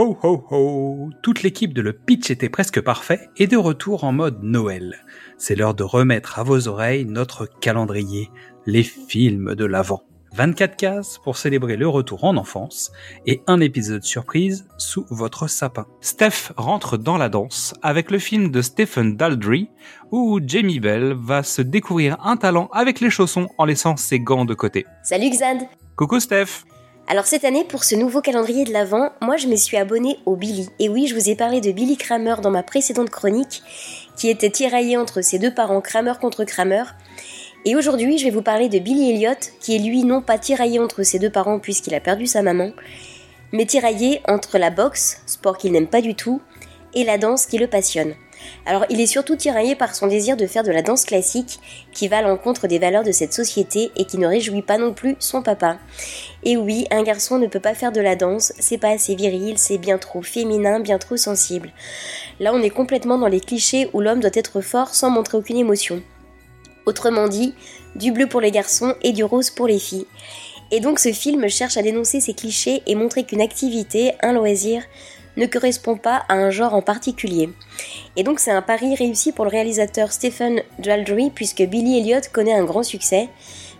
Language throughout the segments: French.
ho ho Toute l'équipe de Le Pitch était presque parfait et de retour en mode Noël. C'est l'heure de remettre à vos oreilles notre calendrier, les films de l'Avent. 24 cases pour célébrer le retour en enfance et un épisode surprise sous votre sapin. Steph rentre dans la danse avec le film de Stephen Daldry où Jamie Bell va se découvrir un talent avec les chaussons en laissant ses gants de côté. Salut Xad Coucou Steph alors cette année, pour ce nouveau calendrier de l'Avent, moi je me suis abonnée au Billy. Et oui, je vous ai parlé de Billy Kramer dans ma précédente chronique, qui était tiraillé entre ses deux parents Kramer contre Kramer. Et aujourd'hui, je vais vous parler de Billy Elliot, qui est lui non pas tiraillé entre ses deux parents puisqu'il a perdu sa maman, mais tiraillé entre la boxe, sport qu'il n'aime pas du tout, et la danse qui le passionne. Alors il est surtout tiraillé par son désir de faire de la danse classique qui va à l'encontre des valeurs de cette société et qui ne réjouit pas non plus son papa. Et oui, un garçon ne peut pas faire de la danse, c'est pas assez viril, c'est bien trop féminin, bien trop sensible. Là on est complètement dans les clichés où l'homme doit être fort sans montrer aucune émotion. Autrement dit, du bleu pour les garçons et du rose pour les filles. Et donc ce film cherche à dénoncer ces clichés et montrer qu'une activité, un loisir, ne correspond pas à un genre en particulier. Et donc c'est un pari réussi pour le réalisateur Stephen Daldry puisque Billy Elliot connaît un grand succès,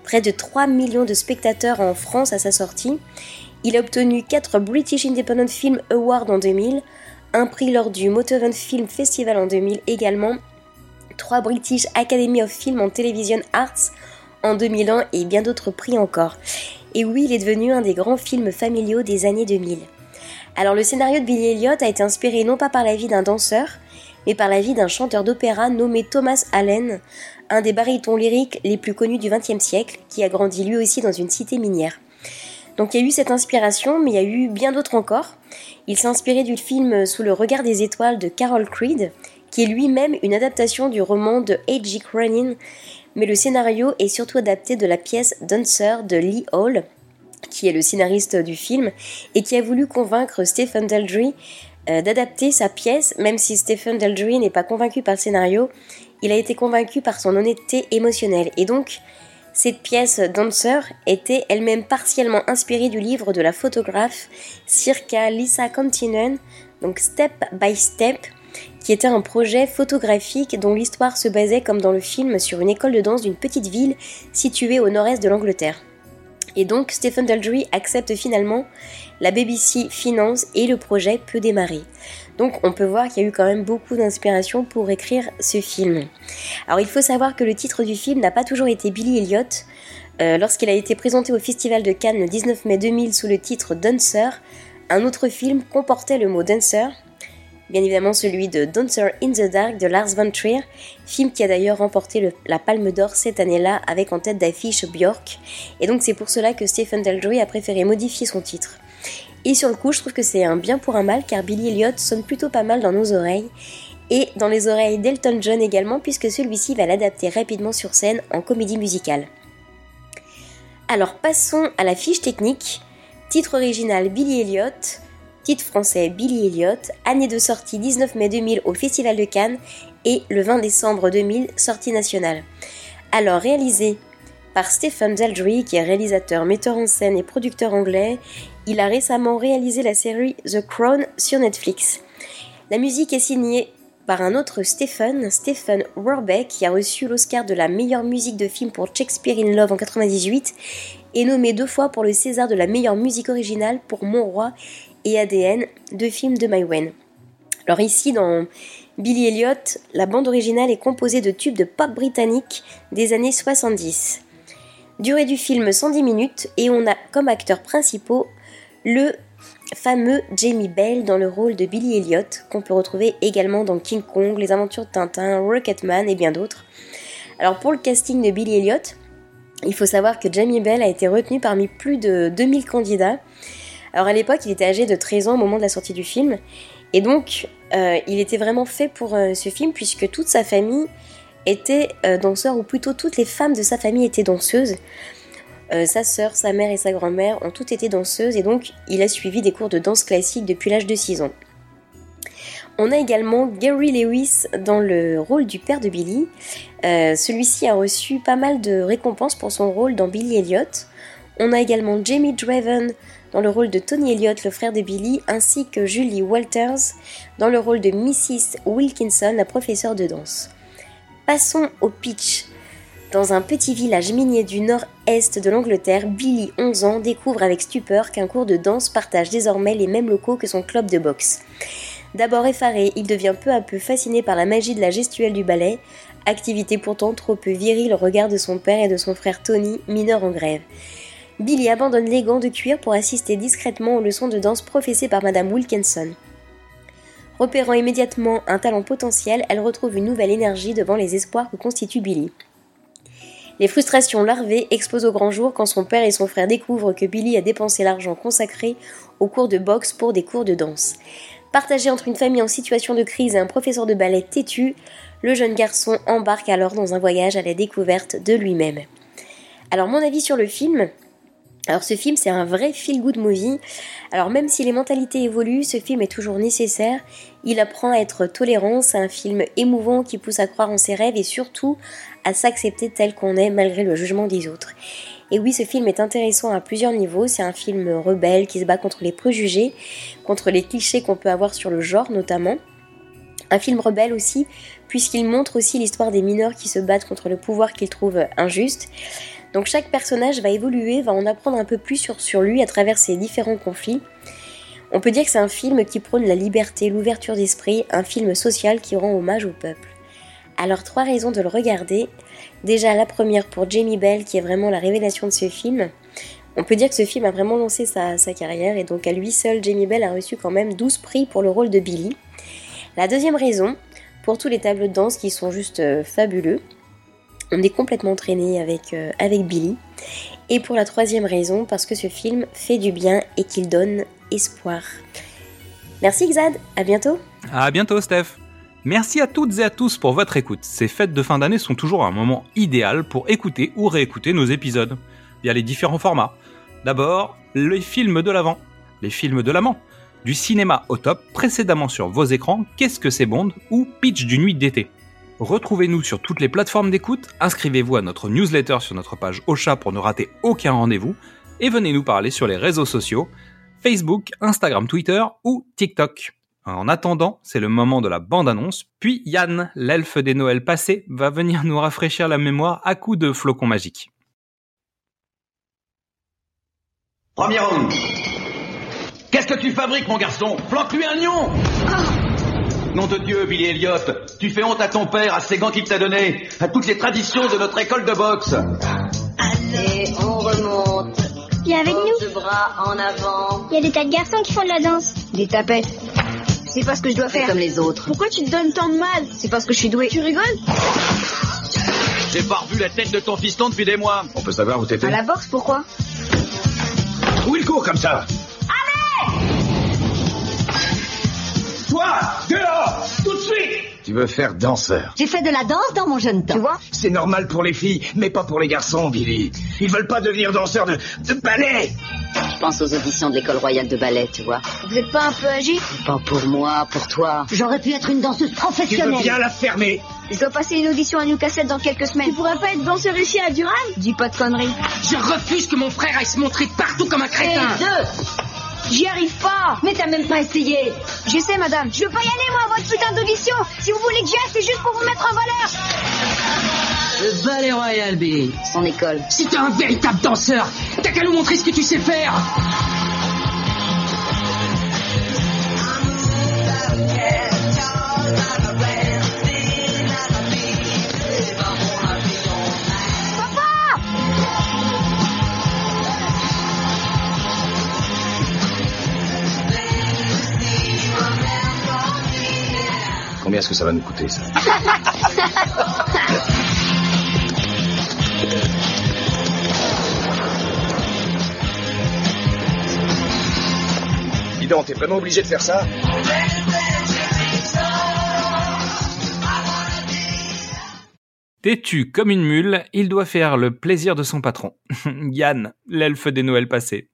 près de 3 millions de spectateurs en France à sa sortie. Il a obtenu 4 British Independent Film Awards en 2000, un prix lors du Motoven Film Festival en 2000 également, 3 British Academy of Film and Television Arts en 2001 et bien d'autres prix encore. Et oui, il est devenu un des grands films familiaux des années 2000. Alors le scénario de Billy Elliot a été inspiré non pas par la vie d'un danseur, mais par la vie d'un chanteur d'opéra nommé Thomas Allen, un des barytons lyriques les plus connus du XXe siècle, qui a grandi lui aussi dans une cité minière. Donc il y a eu cette inspiration, mais il y a eu bien d'autres encore. Il s'est inspiré du film Sous le regard des étoiles de Carol Creed, qui est lui-même une adaptation du roman de H.G. Cronin, mais le scénario est surtout adapté de la pièce Dancer de Lee Hall, qui est le scénariste du film, et qui a voulu convaincre Stephen Daldry euh, d'adapter sa pièce, même si Stephen Daldry n'est pas convaincu par le scénario, il a été convaincu par son honnêteté émotionnelle. Et donc, cette pièce Dancer était elle-même partiellement inspirée du livre de la photographe Circa Lisa Continen, donc Step by Step, qui était un projet photographique dont l'histoire se basait comme dans le film sur une école de danse d'une petite ville située au nord-est de l'Angleterre. Et donc Stephen Daldry accepte finalement, la BBC finance et le projet peut démarrer. Donc on peut voir qu'il y a eu quand même beaucoup d'inspiration pour écrire ce film. Alors il faut savoir que le titre du film n'a pas toujours été Billy Elliot. Euh, lorsqu'il a été présenté au Festival de Cannes le 19 mai 2000 sous le titre Dancer, un autre film comportait le mot dancer, bien évidemment celui de Dancer in the Dark de Lars von Trier, film qui a d'ailleurs remporté la Palme d'Or cette année-là avec en tête d'affiche Björk, et donc c'est pour cela que Stephen Daldry a préféré modifier son titre. Et sur le coup, je trouve que c'est un bien pour un mal car Billy Elliot sonne plutôt pas mal dans nos oreilles, et dans les oreilles d'Elton John également puisque celui-ci va l'adapter rapidement sur scène en comédie musicale. Alors passons à la fiche technique. Titre original Billy Elliot, titre français Billy Elliot, année de sortie 19 mai 2000 au Festival de Cannes et le 20 décembre 2000 sortie nationale. Alors réalisé par Stephen Daldry qui est réalisateur, metteur en scène et producteur anglais, il a récemment réalisé la série The Crown sur Netflix. La musique est signée par un autre Stephen, Stephen Warbeck, qui a reçu l'Oscar de la meilleure musique de film pour Shakespeare in Love en 98 et nommé deux fois pour le César de la meilleure musique originale pour Mon Roi et ADN, deux films de Maïwen. Alors ici, dans Billy Elliot, la bande originale est composée de tubes de pop britanniques des années 70. Durée du film 110 minutes et on a comme acteurs principaux le fameux Jamie Bell dans le rôle de Billy Elliot, qu'on peut retrouver également dans King Kong, Les Aventures de Tintin, Rocketman et bien d'autres. Alors pour le casting de Billy Elliot, il faut savoir que Jamie Bell a été retenu parmi plus de 2000 candidats alors à l'époque, il était âgé de 13 ans au moment de la sortie du film. Et donc, euh, il était vraiment fait pour euh, ce film puisque toute sa famille était euh, danseur, ou plutôt toutes les femmes de sa famille étaient danseuses. sa sœur, sa mère et sa grand-mère ont toutes été danseuses et donc il a suivi des cours de danse classique depuis l'âge de 6 ans. On a également Gary Lewis dans le rôle du père de Billy. Celui-ci a reçu pas mal de récompenses pour son rôle dans Billy Elliot. On a également Jamie Draven dans le rôle de Tony Elliott, le frère de Billy, ainsi que Julie Walters dans le rôle de Mrs. Wilkinson, la professeure de danse. Passons au pitch. Dans un petit village minier du nord-est de l'Angleterre, Billy, 11 ans, découvre avec stupeur qu'un cours de danse partage désormais les mêmes locaux que son club de boxe. D'abord effaré, il devient peu à peu fasciné par la magie de la gestuelle du ballet, activité pourtant trop peu virile au regard de son père et de son frère Tony, mineur en grève. Billy abandonne les gants de cuir pour assister discrètement aux leçons de danse professées par Madame Wilkinson. Repérant immédiatement un talent potentiel, elle retrouve une nouvelle énergie devant les espoirs que constitue Billy. Les frustrations larvées explosent au grand jour quand son père et son frère découvrent que Billy a dépensé l'argent consacré aux cours de boxe pour des cours de danse. Partagé entre une famille en situation de crise et un professeur de ballet têtu, le jeune garçon embarque alors dans un voyage à la découverte de lui-même. Alors mon avis sur le film, alors ce film c'est un vrai feel-good movie. Alors même si les mentalités évoluent, ce film est toujours nécessaire. Il apprend à être tolérant, c'est un film émouvant qui pousse à croire en ses rêves et surtout à s'accepter tel qu'on est malgré le jugement des autres. Et oui, ce film est intéressant à plusieurs niveaux. C'est un film rebelle qui se bat contre les préjugés, contre les clichés qu'on peut avoir sur le genre notamment. Un film rebelle aussi, puisqu'il montre aussi l'histoire des mineurs qui se battent contre le pouvoir qu'ils trouvent injuste. Donc chaque personnage va évoluer, va en apprendre un peu plus sur, lui à travers ses différents conflits. On peut dire que c'est un film qui prône la liberté, l'ouverture d'esprit, un film social qui rend hommage au peuple. Alors trois raisons de le regarder. Déjà la première pour Jamie Bell qui est vraiment la révélation de ce film. On peut dire que ce film a vraiment lancé sa, sa carrière et donc à lui seul Jamie Bell a reçu quand même 12 prix pour le rôle de Billy. La deuxième raison, pour tous les tableaux de danse qui sont juste euh, fabuleux. On est complètement entraîné avec, euh, avec Billy. Et pour la troisième raison, parce que ce film fait du bien et qu'il donne espoir. Merci Xad, à bientôt. À bientôt Steph. Merci à toutes et à tous pour votre écoute. Ces fêtes de fin d'année sont toujours un moment idéal pour écouter ou réécouter nos épisodes via les différents formats. D'abord, les films de l'avant, les films de l'amant, du cinéma au top précédemment sur vos écrans Qu'est-ce que c'est Bond ou Pitch d'une nuit d'été. Retrouvez-nous sur toutes les plateformes d'écoute, inscrivez-vous à notre newsletter sur notre page Ocha pour ne rater aucun rendez-vous et venez nous parler sur les réseaux sociaux Facebook, Instagram, Twitter ou TikTok. En attendant, c'est le moment de la bande-annonce, puis Yann, l'elfe des Noëls passés, va venir nous rafraîchir la mémoire à coups de flocons magiques. Premier round. Qu'est-ce que tu fabriques, mon garçon? Flanque-lui un lion Nom de Dieu, Billy Elliott, tu fais honte à ton père, à ses gants qu'il t'a donnés, à toutes les traditions de notre école de boxe. Allez, on remonte. Viens avec nous. bras en avant. Il y a des tas de garçons qui font de la danse. Des tapettes. C'est pas ce que je dois faire. comme les autres. Pourquoi tu te donnes tant de mal C'est parce que je suis doué. Tu rigoles J'ai pas revu la tête de ton fiston depuis des mois. On peut savoir où t'étais À la boxe, pourquoi Où il court comme ça Toi Dehors Tout de suite Tu veux faire danseur J'ai fait de la danse dans mon jeune temps. Tu vois C'est normal pour les filles, mais pas pour les garçons, Billy. Ils veulent pas devenir danseurs de, de ballet Je pense aux auditions de l'école royale de ballet, tu vois. Vous êtes pas un peu âgé? Pas pour moi, pour toi. J'aurais pu être une danseuse Tu veux professionnelle. bien la fermer Je dois passer une audition à Newcastle dans quelques Tu semaines. pourrais pas être danseur ici à Durham? Dis pas de conneries. Je refuse que mon frère aille se montrer partout comme un crétin. J'y arrive pas Mais t'as même pas essayé. J'essaie, madame. Je veux pas y aller moi à votre putain d'audition Si vous voulez que j'y aille, c'est juste pour vous mettre en valeur Le ballet royal, Billy. Son école. Si t'es un véritable danseur, t'as qu'à nous montrer ce que tu sais faire. Combien est-ce que ça va nous coûter, ça Dis donc, t'es vraiment obligé de faire ça Têtu comme une mule, il doit faire le plaisir de son patron. Yann, l'elfe des Noëls passés.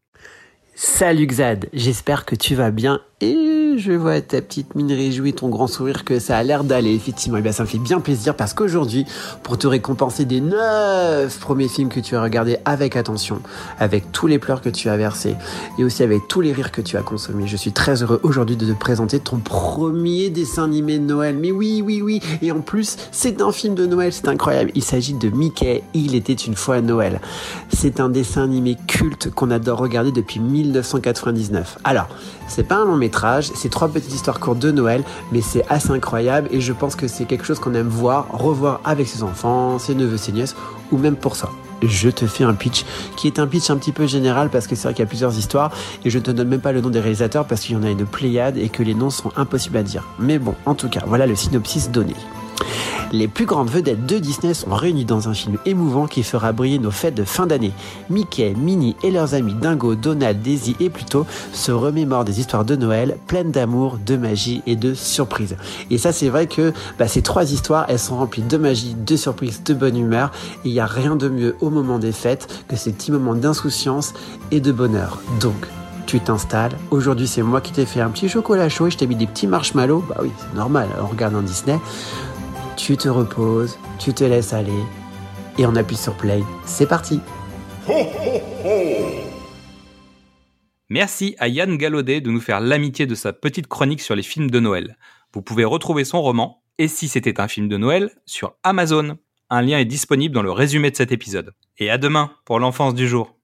Salut Xad, j'espère que tu vas bien et Je vois ta petite mine réjouie, ton grand sourire que ça a l'air d'aller, effectivement. Et bien, ça me fait bien plaisir parce qu'aujourd'hui, pour te récompenser des neuf premiers films que tu as regardés avec attention, avec tous les pleurs que tu as versés et aussi avec tous les rires que tu as consommés, je suis très heureux aujourd'hui de te présenter ton premier dessin animé de Noël. Mais oui, oui, oui. Et en plus, c'est un film de Noël, c'est incroyable. Il s'agit de Mickey, Il était une fois Noël. C'est un dessin animé culte qu'on adore regarder depuis 1999. Alors, c'est pas un long métrage, c'est trois petites histoires courtes de Noël, mais c'est assez incroyable et je pense que c'est quelque chose qu'on aime voir, revoir avec ses enfants, ses neveux, ses nièces, ou même pour ça. Je te fais un pitch qui est un pitch un petit peu général parce que c'est vrai qu'il y a plusieurs histoires et je te donne même pas le nom des réalisateurs parce qu'il y en a une pléiade et que les noms sont impossibles à dire. Mais bon, en tout cas, voilà le synopsis donné. Les plus grandes vedettes de Disney sont réunies dans un film émouvant qui fera briller nos fêtes de fin d'année. Mickey, Minnie et leurs amis Dingo, Donald, Daisy et Pluto se remémorent des histoires de Noël pleines d'amour, de magie et de surprises. Et ça, c'est vrai que bah, ces trois histoires, elles sont remplies de magie, de surprises, de bonne humeur. Il n'y a rien de mieux au moment des fêtes que ces petits moments d'insouciance et de bonheur. Donc, tu t'installes. Aujourd'hui, c'est moi qui t'ai fait un petit chocolat chaud et je t'ai mis des petits marshmallows. Bah oui, c'est normal, on regarde un Disney tu te reposes, tu te laisses aller, et on appuie sur play. C'est parti Merci à Yann Gallaudet de nous faire l'amitié de sa petite chronique sur les films de Noël. Vous pouvez retrouver son roman, Et si c'était un film de Noël, sur Amazon. Un lien est disponible dans le résumé de cet épisode. Et à demain pour l'enfance du jour.